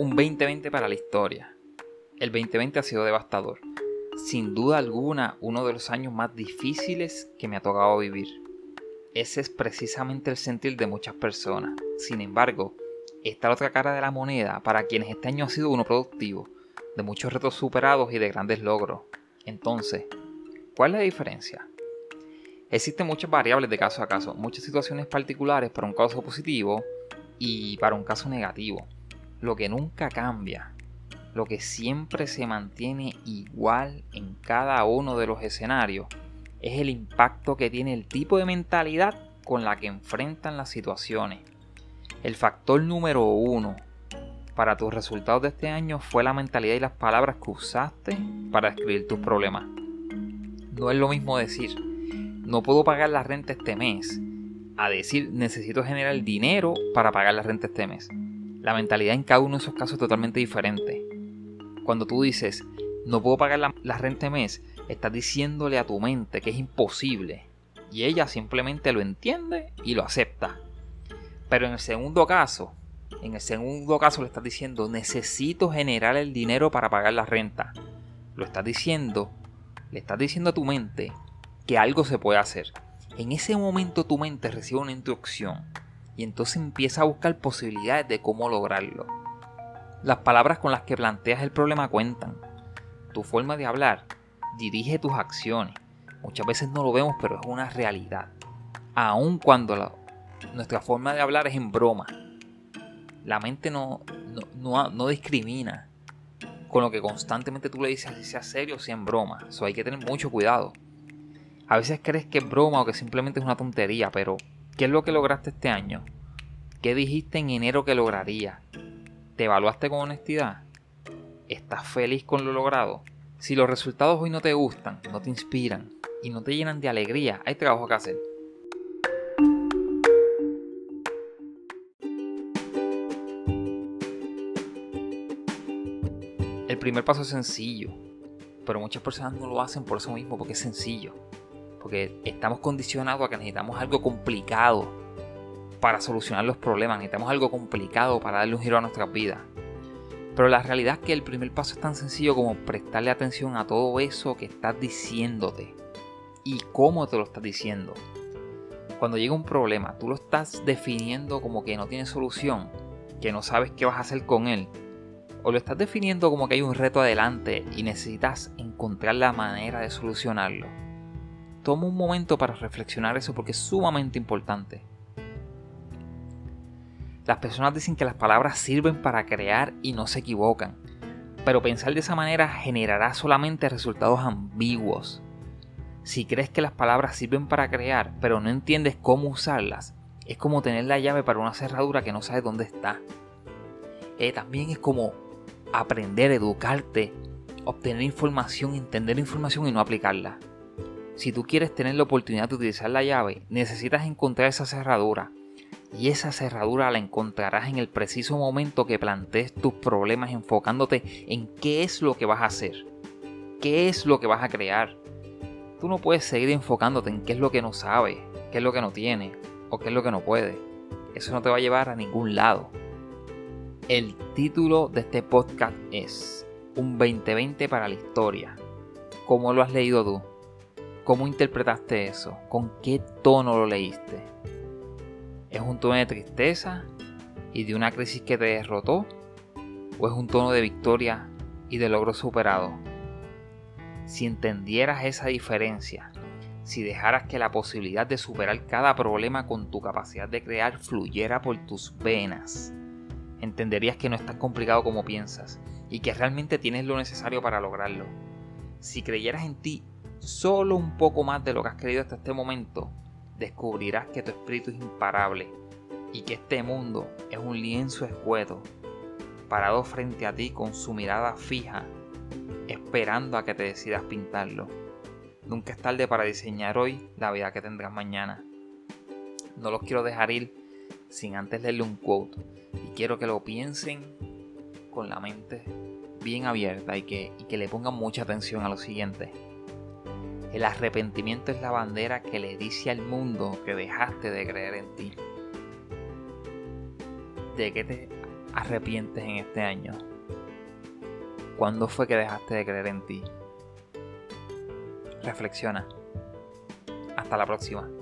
Un 2020 para la historia. El 2020 ha sido devastador. Sin duda alguna, uno de los años más difíciles que me ha tocado vivir. Ese es precisamente el sentir de muchas personas. Sin embargo, está la otra cara de la moneda para quienes este año ha sido uno productivo, de muchos retos superados y de grandes logros. Entonces, ¿cuál es la diferencia? Existen muchas variables de caso a caso, muchas situaciones particulares para un caso positivo y para un caso negativo. Lo que nunca cambia, lo que siempre se mantiene igual en cada uno de los escenarios, es el impacto que tiene el tipo de mentalidad con la que enfrentan las situaciones. El factor número uno para tus resultados de este año fue la mentalidad y las palabras que usaste para escribir tus problemas. No es lo mismo decir, no puedo pagar la renta este mes, a decir, necesito generar dinero para pagar la renta este mes. La mentalidad en cada uno de esos casos es totalmente diferente. Cuando tú dices, no puedo pagar la, renta este mes, estás diciéndole a tu mente que es imposible. Y ella simplemente lo entiende y lo acepta. Pero en el segundo caso, en el segundo caso le estás diciendo, necesito generar el dinero para pagar la renta. Lo estás diciendo, le estás diciendo a tu mente que algo se puede hacer. En ese momento tu mente recibe una instrucción y entonces empieza a buscar posibilidades de cómo lograrlo. Las palabras con las que planteas el problema cuentan. Tu forma de hablar dirige tus acciones. Muchas veces no lo vemos, pero es una realidad. Aun cuando nuestra forma de hablar es en broma. La mente no, no, no, discrimina con lo que constantemente tú le dices, si sea serio o sea en broma. Eso hay que tener mucho cuidado. A veces crees que es broma o que simplemente es una tontería, pero ¿Qué es lo que lograste este año? ¿Qué dijiste en enero que lograría? ¿Te evaluaste con honestidad? ¿Estás feliz con lo logrado? Si los resultados hoy no te gustan, no te inspiran y no te llenan de alegría, hay trabajo que hacer. El primer paso es sencillo, pero muchas personas no lo hacen por eso mismo, porque es sencillo porque estamos condicionados a que necesitamos algo complicado para solucionar los problemas, necesitamos algo complicado para darle un giro a nuestra vida. Pero la realidad es que el primer paso es tan sencillo como prestarle atención a todo eso que estás diciéndote y cómo te lo estás diciendo. Cuando llega un problema, tú lo estás definiendo como que no tiene solución, que no sabes qué vas a hacer con él, o lo estás definiendo como que hay un reto adelante y necesitas encontrar la manera de solucionarlo toma un momento para reflexionar eso porque es sumamente importante. Las personas dicen que las palabras sirven para crear y no se equivocan, pero pensar de esa manera generará solamente resultados ambiguos. Si crees que las palabras sirven para crear, pero no entiendes cómo usarlas, es como tener la llave para una cerradura que no sabes dónde está. Eh, también es como aprender, educarte, obtener información, entender información y no aplicarla. Si tú quieres tener la oportunidad de utilizar la llave, necesitas encontrar esa cerradura. Y esa cerradura la encontrarás en el preciso momento que plantees tus problemas enfocándote en qué es lo que vas a hacer. ¿Qué es lo que vas a crear? Tú no puedes seguir enfocándote en qué es lo que no sabes, qué es lo que no tiene o qué es lo que no puede. Eso no te va a llevar a ningún lado. El título de este podcast es Un 2020 para la historia. ¿Cómo lo has leído tú? ¿Cómo interpretaste eso? ¿Con qué tono lo leíste? ¿Es un tono de tristeza y de una crisis que te derrotó? ¿O es un tono de victoria y de logro superado? Si entendieras esa diferencia, si dejaras que la posibilidad de superar cada problema con tu capacidad de crear fluyera por tus venas, entenderías que no es tan complicado como piensas y que realmente tienes lo necesario para lograrlo. Si creyeras en ti solo un poco más de lo que has creído hasta este momento, descubrirás que tu espíritu es imparable y que este mundo es un lienzo escueto, parado frente a ti con su mirada fija, esperando a que te decidas pintarlo. Nunca es tarde para diseñar hoy la vida que tendrás mañana. No los quiero dejar ir sin antes leerle un quote y quiero que lo piensen con la mente bien abierta y que, y que le pongan mucha atención a lo siguiente. El arrepentimiento es la bandera que le dice al mundo que dejaste de creer en ti. ¿De qué te arrepientes en este año? ¿Cuándo fue que dejaste de creer en ti? Reflexiona. Hasta la próxima.